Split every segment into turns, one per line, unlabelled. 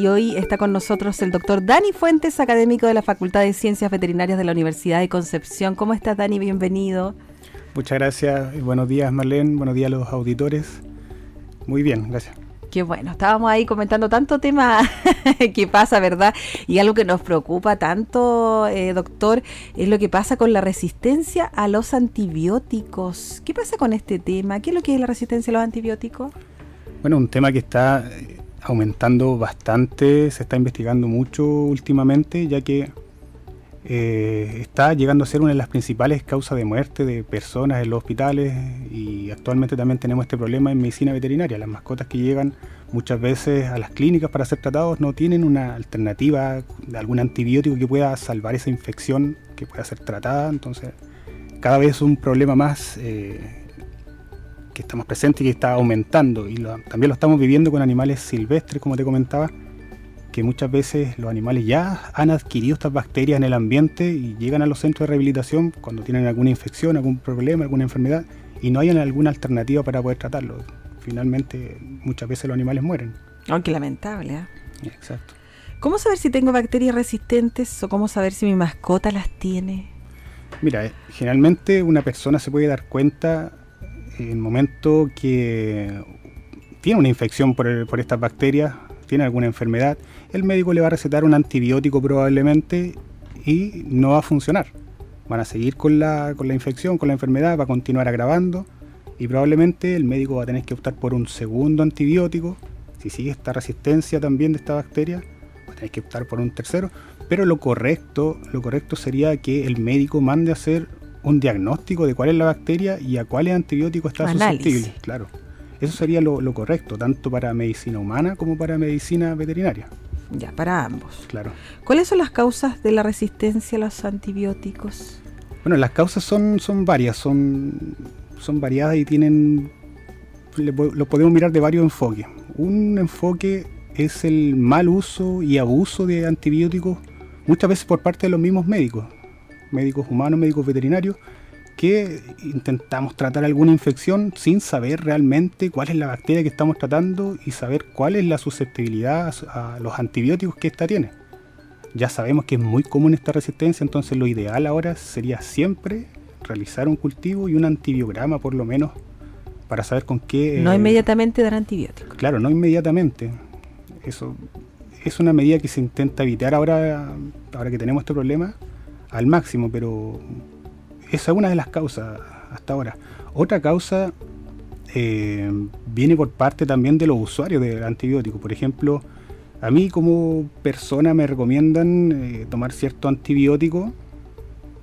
Y hoy está con nosotros el doctor Dani Fuentes, académico de la Facultad de Ciencias Veterinarias de la Universidad de Concepción. ¿Cómo estás, Dani? Bienvenido.
Muchas gracias buenos días, Marlene. Buenos días a los auditores. Muy bien, gracias.
Qué bueno, estábamos ahí comentando tanto tema que pasa, ¿verdad? Y algo que nos preocupa tanto, eh, doctor, es lo que pasa con la resistencia a los antibióticos. ¿Qué pasa con este tema? ¿Qué es lo que es la resistencia a los antibióticos?
Bueno, un tema que está eh, aumentando bastante, se está investigando mucho últimamente, ya que eh, está llegando a ser una de las principales causas de muerte de personas en los hospitales y actualmente también tenemos este problema en medicina veterinaria. Las mascotas que llegan muchas veces a las clínicas para ser tratados no tienen una alternativa de algún antibiótico que pueda salvar esa infección que pueda ser tratada, entonces cada vez es un problema más eh, que estamos presentes y que está aumentando. Y también lo estamos viviendo con animales silvestres, como te comentaba, que muchas veces los animales ya han adquirido estas bacterias en el ambiente y llegan a los centros de rehabilitación cuando tienen alguna infección, algún problema, alguna enfermedad, y no hay alguna alternativa para poder tratarlo. Finalmente, muchas veces los animales mueren.
Qué lamentable. ¿eh?
Exacto.
¿Cómo saber si tengo bacterias resistentes o cómo saber si mi mascota las tiene?
Mira, eh, generalmente una persona se puede dar cuenta en el momento que tiene una infección por, por estas bacterias, tiene alguna enfermedad, el médico le va a recetar un antibiótico probablemente y no va a funcionar. Van a seguir con la, con la infección, con la enfermedad, va a continuar agravando y probablemente el médico va a tener que optar por un segundo antibiótico. Si sigue esta resistencia también de esta bacteria, va a tener que optar por un tercero. Pero lo correcto, lo correcto sería que el médico mande a hacer un diagnóstico de cuál es la bacteria y a cuáles antibióticos está susceptible. Claro. Eso sería lo, correcto, tanto para medicina humana como para medicina veterinaria.
Ya, para ambos.
Claro.
¿Cuáles son las causas de la resistencia a los antibióticos?
Bueno, las causas son, son varias, son, son variadas y tienen. Lo podemos mirar de varios enfoques. Un enfoque es el mal uso y abuso de antibióticos, muchas veces por parte de los mismos médicos médicos humanos, médicos veterinarios, que intentamos tratar alguna infección sin saber realmente cuál es la bacteria que estamos tratando y saber cuál es la susceptibilidad a los antibióticos que ésta tiene. Ya sabemos que es muy común esta resistencia, entonces lo ideal ahora sería siempre realizar un cultivo y un antibiograma por lo menos para saber con qué...
No inmediatamente dar antibióticos.
Claro, no inmediatamente. Eso es una medida que se intenta evitar ahora, ahora que tenemos este problema, al máximo, pero esa es una de las causas hasta ahora. Otra causa eh, viene por parte también de los usuarios del antibiótico. Por ejemplo, a mí como persona me recomiendan eh, tomar cierto antibiótico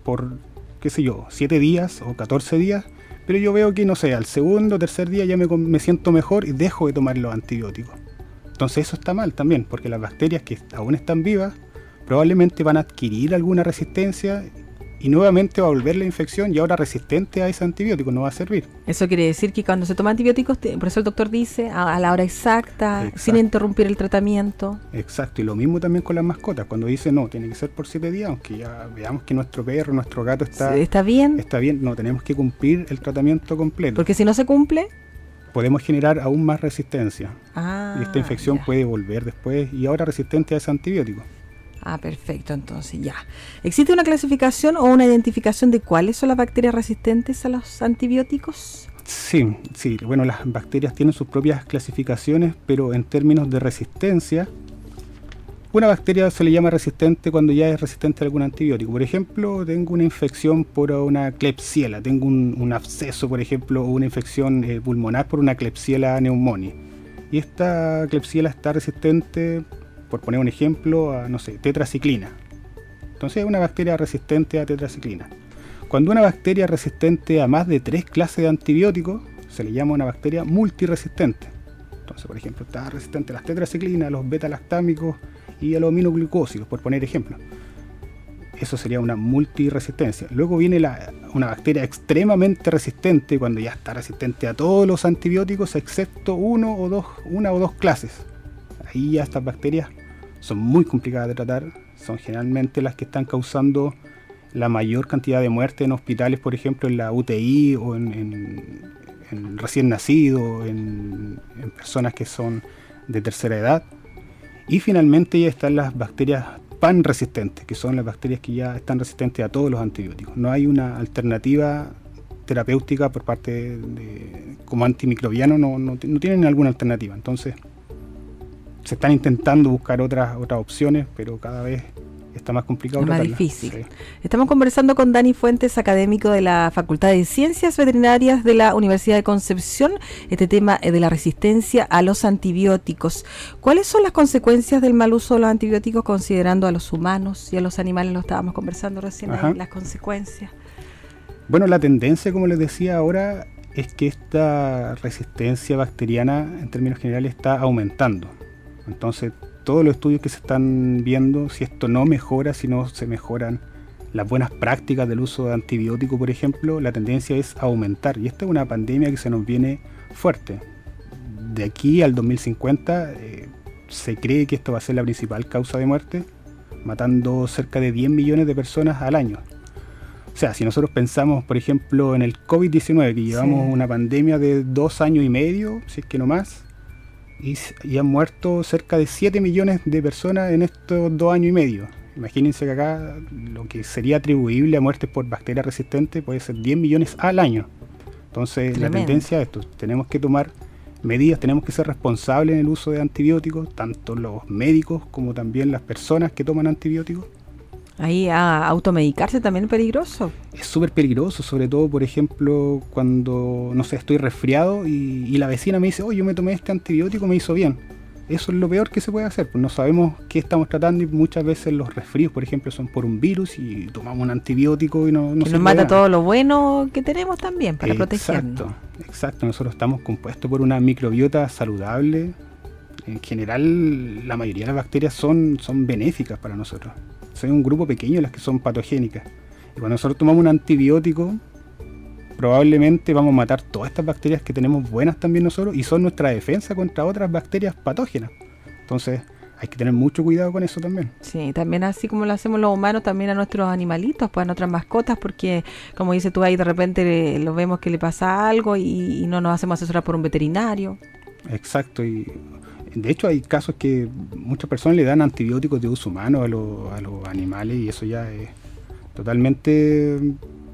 por, qué sé yo, 7 días o 14 días, pero yo veo que, no sé, al segundo o tercer día ya me, me siento mejor y dejo de tomar los antibióticos. Entonces eso está mal también, porque las bacterias que aún están vivas probablemente van a adquirir alguna resistencia y nuevamente va a volver la infección y ahora resistente a ese antibiótico, no va a servir.
Eso quiere decir que cuando se toma antibióticos, por eso el doctor dice a, la hora exacta, sin interrumpir el tratamiento.
Exacto, y lo mismo también con las mascotas, cuando dice no, tiene que ser por siete días, aunque ya veamos que nuestro perro, nuestro gato está,
¿Está bien.
Está bien, no, tenemos que cumplir el tratamiento completo.
Porque si no se cumple...
Podemos generar aún más resistencia. Ah, y esta infección puede volver después y ahora resistente a ese antibiótico.
Ah, perfecto, entonces ya. ¿Existe una clasificación o una identificación de cuáles son las bacterias resistentes a los antibióticos?
Sí, sí. Bueno, las bacterias tienen sus propias clasificaciones, pero en términos de resistencia, una bacteria se le llama resistente cuando ya es resistente a algún antibiótico. Por ejemplo, tengo una infección por una Klebsiella, tengo un, absceso, por ejemplo, o una infección eh, pulmonar por una Klebsiella pneumoniae. Y esta Klebsiella está resistente por poner un ejemplo, a, no sé, tetraciclina. Entonces es una bacteria resistente a tetraciclina. Cuando una bacteria es resistente a más de tres clases de antibióticos, se le llama una bacteria multiresistente. Entonces, por ejemplo, está resistente a las tetraciclinas, a los beta-lactámicos y a los aminoglucósidos, por poner ejemplo. Eso sería una multiresistencia. Luego viene una bacteria extremadamente resistente cuando ya está resistente a todos los antibióticos excepto uno o dos, una o dos clases. Ahí ya estas bacterias son muy complicadas de tratar, son generalmente las que están causando la mayor cantidad de muertes en hospitales, por ejemplo, en la UTI o en, recién nacido, en, personas que son de tercera edad. Y finalmente ya están las bacterias pan resistentes, que son las bacterias que ya están resistentes a todos los antibióticos. No hay una alternativa terapéutica por parte de, como antimicrobiano, no, no, no tienen alguna alternativa. Entonces, se están intentando buscar otras, otras opciones, pero cada vez está más complicado.
Es más difícil. Estamos conversando con Dani Fuentes, académico de la Facultad de Ciencias Veterinarias de la Universidad de Concepción, este tema de la resistencia a los antibióticos. ¿Cuáles son las consecuencias del mal uso de los antibióticos considerando a los humanos y a los animales? Lo estábamos conversando recién, las consecuencias.
Bueno, la tendencia, como les decía ahora, es que esta resistencia bacteriana en términos generales está aumentando. Entonces, todos los estudios que se están viendo, si esto no mejora, si no se mejoran las buenas prácticas del uso de antibióticos, por ejemplo, la tendencia es aumentar. Y esta es una pandemia que se nos viene fuerte. De aquí al 2050 eh, se cree que esto va a ser la principal causa de muerte, matando cerca de 10 millones de personas al año. O sea, si nosotros pensamos, por ejemplo, en el COVID-19, que llevamos una pandemia de dos años y medio, si es que no más, y, han muerto cerca de 7 millones de personas en estos dos años y medio. Imagínense que acá lo que sería atribuible a muertes por bacterias resistentes puede ser 10 millones al año. Entonces la tendencia es esto, tenemos que tomar medidas, tenemos que ser responsables en el uso de antibióticos, tanto los médicos como también las personas que toman antibióticos
Ahí a automedicarse también es peligroso.
Es súper peligroso, sobre todo, por ejemplo, cuando, no sé, estoy resfriado y, la vecina me dice, oh, yo me tomé este antibiótico, me hizo bien. Eso es lo peor que se puede hacer, pues no sabemos qué estamos tratando y muchas veces los resfríos, por ejemplo, son por un virus y tomamos un antibiótico y no, no
que nos mata todo lo bueno que tenemos también para
protegernos. Exacto, exacto. Nosotros estamos compuestos por una microbiota saludable. En general, la mayoría de las bacterias son, son benéficas para nosotros son un grupo pequeño las que son patogénicas. Y cuando nosotros tomamos un antibiótico, probablemente vamos a matar todas estas bacterias que tenemos buenas también nosotros y son nuestra defensa contra otras bacterias patógenas. Entonces, hay que tener mucho cuidado con eso también.
Sí, también así como lo hacemos los humanos, también a nuestros animalitos, pues a nuestras mascotas, porque como dices tú ahí de repente lo vemos que le pasa algo y, y no nos hacemos asesorar por un veterinario.
Exacto, y de hecho, hay casos que muchas personas le dan antibióticos de uso humano a, los animales y eso ya es totalmente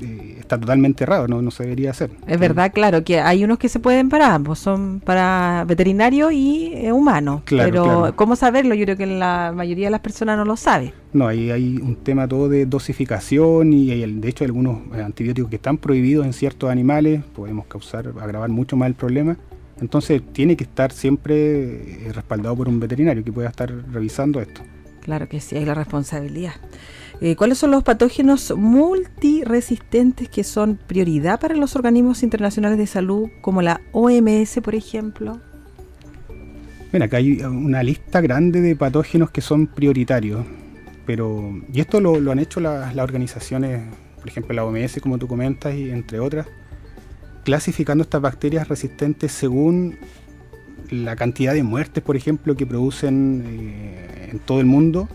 eh, está totalmente errado, no, se debería hacer.
Es verdad, claro, que hay unos que se pueden para ambos, son para veterinario y eh, humano. pero ¿cómo saberlo? Yo creo que la mayoría de las personas no lo sabe.
No, ahí hay un tema todo de dosificación y hay, de hecho algunos antibióticos que están prohibidos en ciertos animales, podemos causar, agravar mucho más el problema. Entonces tiene que estar siempre eh, respaldado por un veterinario que pueda estar revisando esto.
Claro que sí, hay la responsabilidad. Eh, ¿Cuáles son los patógenos multiresistentes que son prioridad para los organismos internacionales de salud, como la OMS, por ejemplo?
Bueno, acá hay una lista grande de patógenos que son prioritarios, pero y esto lo, han hecho las organizaciones, por ejemplo la OMS, como tú comentas, y entre otras, clasificando estas bacterias resistentes según la cantidad de muertes, por ejemplo, que producen eh, en todo el mundo,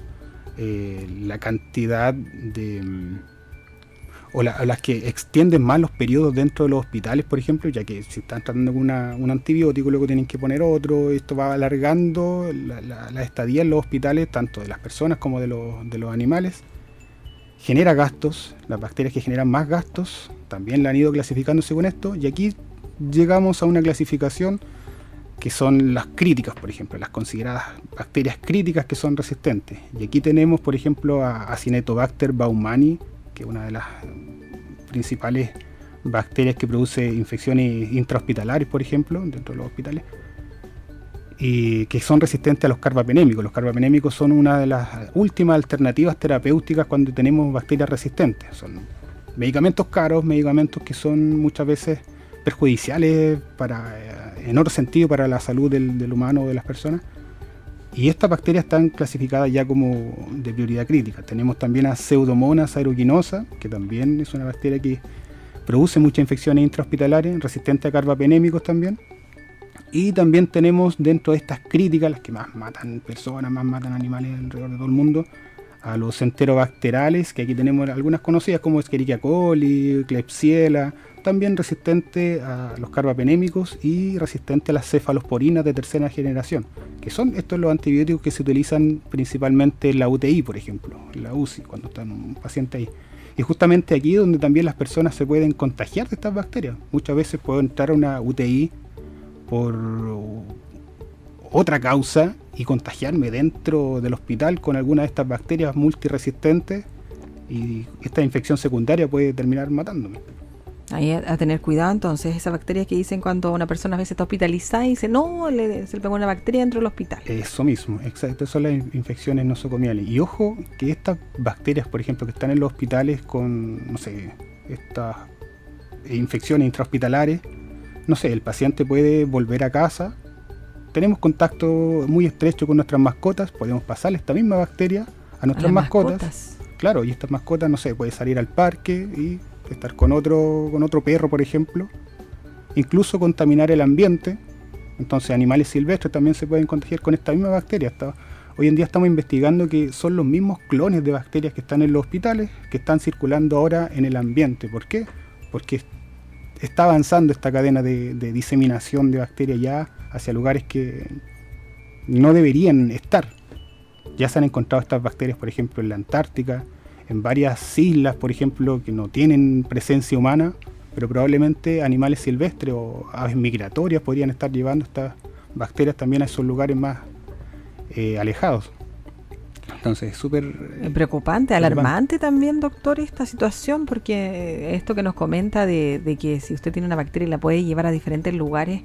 eh, la cantidad de... Mm, o, las que extienden más los periodos dentro de los hospitales, por ejemplo, ya que si están tratando con un antibiótico, luego tienen que poner otro, esto va alargando la, estadía en los hospitales, tanto de las personas como de los, de los animales. Genera gastos, las bacterias que generan más gastos también la han ido clasificando según esto, y aquí llegamos a una clasificación que son las críticas, por ejemplo, las consideradas bacterias críticas que son resistentes. Y aquí tenemos, por ejemplo, a Acinetobacter baumani, que es una de las principales bacterias que produce infecciones intrahospitalarias, por ejemplo, dentro de los hospitales y que son resistentes a los carbapenémicos. Los carbapenémicos son una de las últimas alternativas terapéuticas cuando tenemos bacterias resistentes. Medicamentos caros, medicamentos que son muchas veces perjudiciales para, en otro sentido para la salud del, humano o de las personas. Y estas bacterias están clasificadas ya como de prioridad crítica. Tenemos también a Pseudomonas aeruginosa, que también es una bacteria que produce muchas infecciones intrahospitalares, resistente a carbapenémicos también. Y también tenemos dentro de estas críticas, las que más matan personas, más matan animales alrededor de todo el mundo, a los enterobacterales, que aquí tenemos algunas conocidas como Escherichia coli, Klebsiella, también resistente a los carbapenémicos y resistente a las cefalosporinas de tercera generación, que son estos los antibióticos que se utilizan principalmente en la UTI, por ejemplo, en la UCI, cuando está un paciente ahí. Y justamente aquí donde también las personas se pueden contagiar de estas bacterias. Muchas veces puedo entrar a una UTI por otra causa y contagiarme dentro del hospital con alguna de estas bacterias multiresistentes y esta infección secundaria puede terminar matándome.
Ahí a, tener cuidado entonces, esas bacterias que dicen cuando una persona a veces está hospitalizada y dice, no, le, se le pegó una bacteria dentro del hospital.
Eso mismo, exacto, son las infecciones nosocomiales. Y ojo que estas bacterias, por ejemplo, que están en los hospitales con, no sé, estas infecciones intrahospitalares, no sé, el paciente puede volver a casa, tenemos contacto muy estrecho con nuestras mascotas, podemos pasarle esta misma bacteria a nuestras mascotas. Claro, y estas mascotas, no sé, puede salir al parque y estar con otro, con otro perro, por ejemplo, incluso contaminar el ambiente. Entonces animales silvestres también se pueden contagiar con esta misma bacteria. hoy en día estamos investigando que son los mismos clones de bacterias que están en los hospitales que están circulando ahora en el ambiente. ¿Por qué? Porque está avanzando esta cadena de, diseminación de bacterias ya hacia lugares que no deberían estar. Ya se han encontrado estas bacterias, por ejemplo, en la Antártica, en varias islas, por ejemplo, que no tienen presencia humana, pero probablemente animales silvestres o aves migratorias podrían estar llevando estas bacterias también a esos lugares más eh, alejados. Entonces, súper...
Eh, preocupante, alarmante también, doctor, esta situación, porque esto que nos comenta de, de que si usted tiene una bacteria y la puede llevar a diferentes lugares,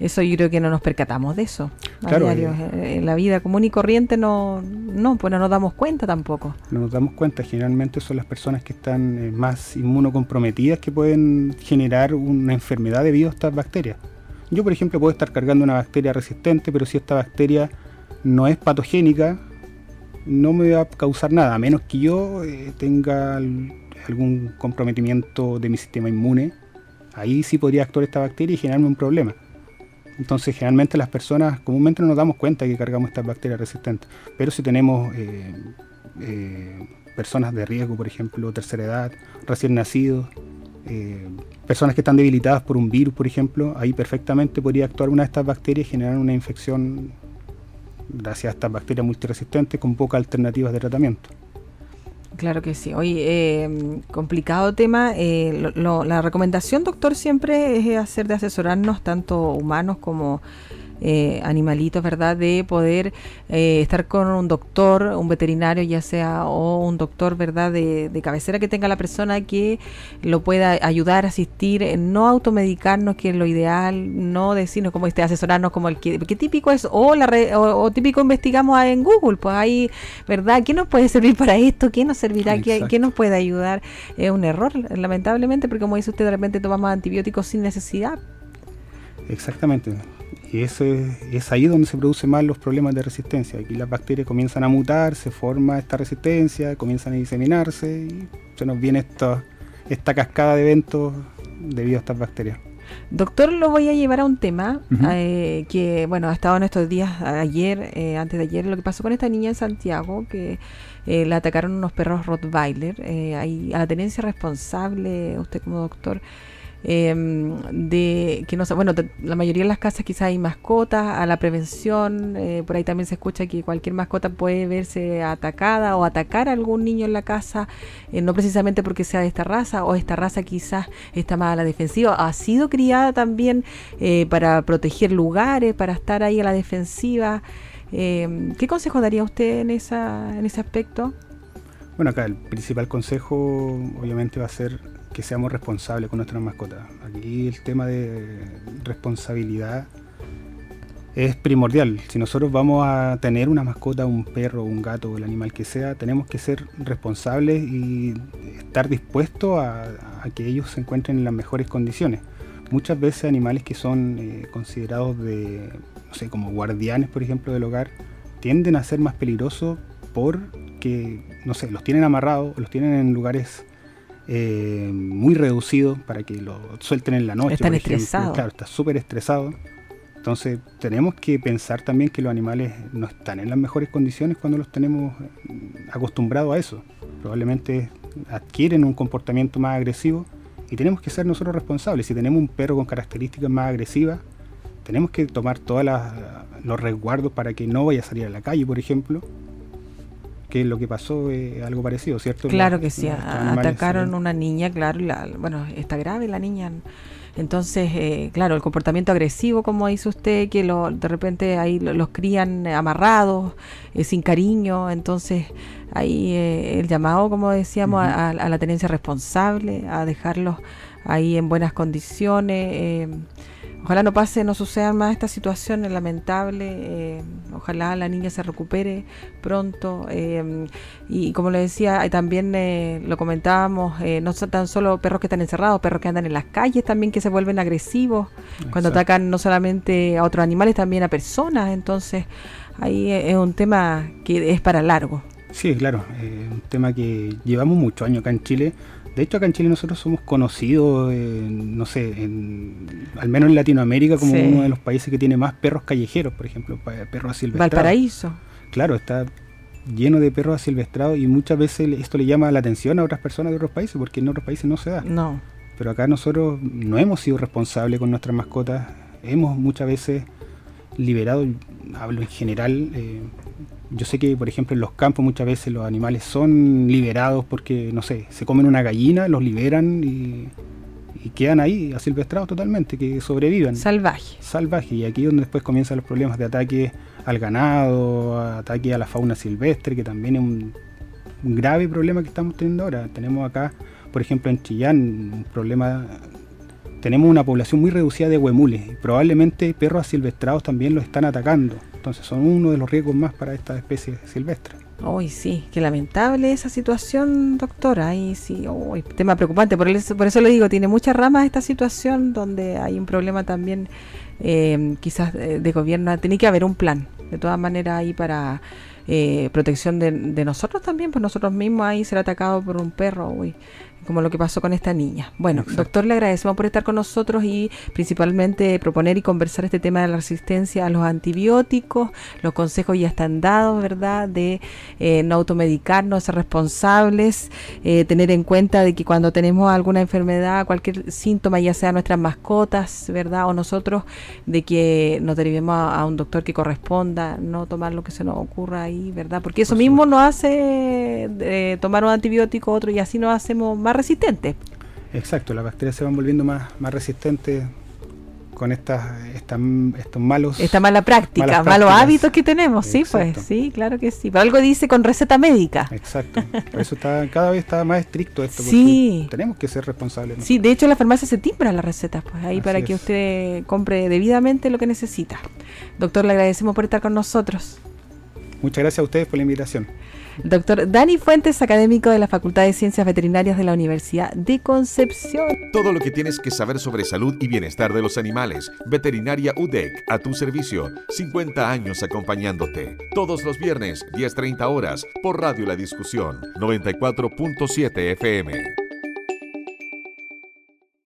eso yo creo que no nos percatamos de eso. Claro, eh, eh, en la vida común y corriente no, no, pues no nos damos cuenta tampoco.
No nos damos cuenta, generalmente son las personas que están eh, más inmunocomprometidas que pueden generar una enfermedad debido a estas bacterias. Yo, por ejemplo, puedo estar cargando una bacteria resistente, pero si esta bacteria no es patogénica, no me va a causar nada, a menos que yo tenga algún comprometimiento de mi sistema inmune. Ahí sí podría actuar esta bacteria y generarme un problema. Entonces, generalmente las personas comúnmente no nos damos cuenta que cargamos estas bacterias resistentes. Pero si tenemos eh, eh, personas de riesgo, por ejemplo, tercera edad, recién nacidos, eh, personas que están debilitadas por un virus, por ejemplo, ahí perfectamente podría actuar una de estas bacterias y generar una infección gracias a estas bacterias multiresistentes con pocas alternativas de tratamiento.
Claro que sí. Hoy, eh, complicado tema. Eh, la recomendación, doctor, siempre es hacer de asesorarnos tanto humanos como eh, animalitos, ¿verdad? De poder eh, estar con un doctor, un veterinario ya sea, o un doctor, ¿verdad? De, cabecera que tenga la persona que lo pueda ayudar, asistir, eh, no automedicarnos, que es lo ideal, no decirnos como este, asesorarnos como el que, que típico es, o, la o, típico investigamos en Google, pues ahí, ¿verdad? ¿Qué nos puede servir para esto? ¿Qué nos servirá? ¿Qué, ¿Qué, nos puede ayudar? Es un error, lamentablemente, porque como dice usted, de repente tomamos antibióticos sin necesidad.
Exactamente. Y eso es, ahí donde se producen más los problemas de resistencia. Aquí las bacterias comienzan a mutar, se forma esta resistencia, comienzan a diseminarse y se nos viene esta, esta cascada de eventos debido a estas bacterias.
Doctor, lo voy a llevar a un tema eh, que, bueno, ha estado en estos días, ayer, eh, antes de ayer, lo que pasó con esta niña en Santiago, que eh, la atacaron unos perros Rottweiler. a la tenencia responsable, usted como doctor, Em, de que no bueno, la mayoría de las casas quizás hay mascotas, a la prevención, eh, por ahí también se escucha que cualquier mascota puede verse atacada o atacar a algún niño en la casa, eh, no precisamente porque sea de esta raza o esta raza quizás está más a la defensiva, ha sido criada también eh, para proteger lugares, para estar ahí a la defensiva. Em, ¿Qué consejo daría usted en, esa, en ese aspecto?
Bueno, acá el principal consejo obviamente va a ser seamos responsables con nuestras mascotas. Aquí el tema de responsabilidad es primordial. Si nosotros vamos a tener una mascota, un perro, un gato, el animal que sea, tenemos que ser responsables y estar dispuestos a, que ellos se encuentren en las mejores condiciones. muchas veces animales que son eh, considerados de, no sé, como guardianes, por ejemplo, del hogar, tienden a ser más peligrosos porque, no sé, los tienen amarrados, los tienen en lugares eh, muy reducidos para que lo suelten en la noche.
Están estresados.
Claro, está súper estresado. Entonces tenemos que pensar también que los animales no están en las mejores condiciones cuando los tenemos acostumbrados a eso. Probablemente adquieren un comportamiento más agresivo y tenemos que ser nosotros responsables. Si tenemos un perro con características más agresivas, tenemos que tomar todos los resguardos para que no vaya a salir a la calle, por ejemplo. Que lo que pasó es algo parecido, ¿cierto?
Claro que sí, atacaron a una niña, claro, bueno, está grave la niña. Entonces, eh, claro, el comportamiento agresivo, como dice usted, que lo, de repente ahí los crían amarrados, eh, sin cariño, entonces ahí eh, el llamado, como decíamos, a, la tenencia responsable, a dejarlos ahí en buenas condiciones. Ojalá no pase, no sucedan más estas situaciones lamentables. Eh, ojalá la niña se recupere pronto. Eh, y como le decía, también eh, lo comentábamos, no son tan solo perros que están encerrados, perros que andan en las calles también que se vuelven agresivos cuando atacan no solamente a otros animales, también a personas. Entonces, ahí es un tema que es para largo.
Sí, claro, un tema que llevamos muchos años acá en Chile de hecho, acá en Chile nosotros somos conocidos, no sé, al menos en Latinoamérica, como uno de los países que tiene más perros callejeros, por ejemplo, perros asilvestrados.
Valparaíso.
Claro, está lleno de perros asilvestrados y muchas veces esto le llama la atención a otras personas de otros países, porque en otros países no se da.
No.
Pero acá nosotros no hemos sido responsables con nuestras mascotas, hemos muchas veces liberado, hablo en general, eh, yo sé que, por ejemplo, en los campos muchas veces los animales son liberados porque, no sé, se comen una gallina, los liberan y, quedan ahí asilvestrados totalmente, que sobrevivan.
Salvaje.
Salvaje. Y aquí es donde después comienzan los problemas de ataque al ganado, ataque a la fauna silvestre, que también es un, un grave problema que estamos teniendo ahora. Tenemos acá, por ejemplo, en Chillán, un problema tenemos una población muy reducida de huemules y probablemente perros asilvestrados también los están atacando. Entonces son uno de los riesgos más para esta especie silvestre.
Uy, sí, qué lamentable esa situación, doctora. Y sí, uy, tema preocupante. Por eso, por eso le digo, tiene muchas ramas esta situación donde hay un problema también, eh, quizás de, gobierno. Tiene que haber un plan, de todas maneras, ahí para eh, protección de, de, nosotros también, pues nosotros mismos ahí ser atacado por un perro. Uy, como lo que pasó con esta niña. Bueno, doctor, le agradecemos por estar con nosotros y principalmente proponer y conversar este tema de la resistencia a los antibióticos. Los consejos ya están dados, ¿verdad? De eh, no automedicarnos, ser responsables, eh, tener en cuenta de que cuando tenemos alguna enfermedad, cualquier síntoma, ya sea nuestras mascotas, ¿verdad? O nosotros, de que nos derivemos a, un doctor que corresponda, no tomar lo que se nos ocurra ahí, ¿verdad? Porque eso mismo nos hace eh, tomar un antibiótico, otro, y así nos hacemos más resistentes.
Exacto, las bacterias se van volviendo más, más resistentes con estas, estos malos...
Esta mala práctica, malos hábitos que tenemos, sí, pues, sí, claro que sí. Pero algo dice con receta médica.
Exacto, por eso está, cada vez está más estricto esto, sí. tenemos que ser responsables.
Sí, de hecho la farmacia se timbra las recetas, pues ahí para que usted compre debidamente lo que necesita. Doctor, le agradecemos por estar con nosotros.
Muchas gracias a ustedes por la invitación.
Doctor Dani Fuentes, académico de la Facultad de Ciencias Veterinarias de la Universidad de Concepción.
Todo lo que tienes que saber sobre salud y bienestar de los animales. Veterinaria UDEC, a tu servicio. 50 años acompañándote. Todos los viernes, 10.30 horas, por Radio La Discusión, 94.7 FM.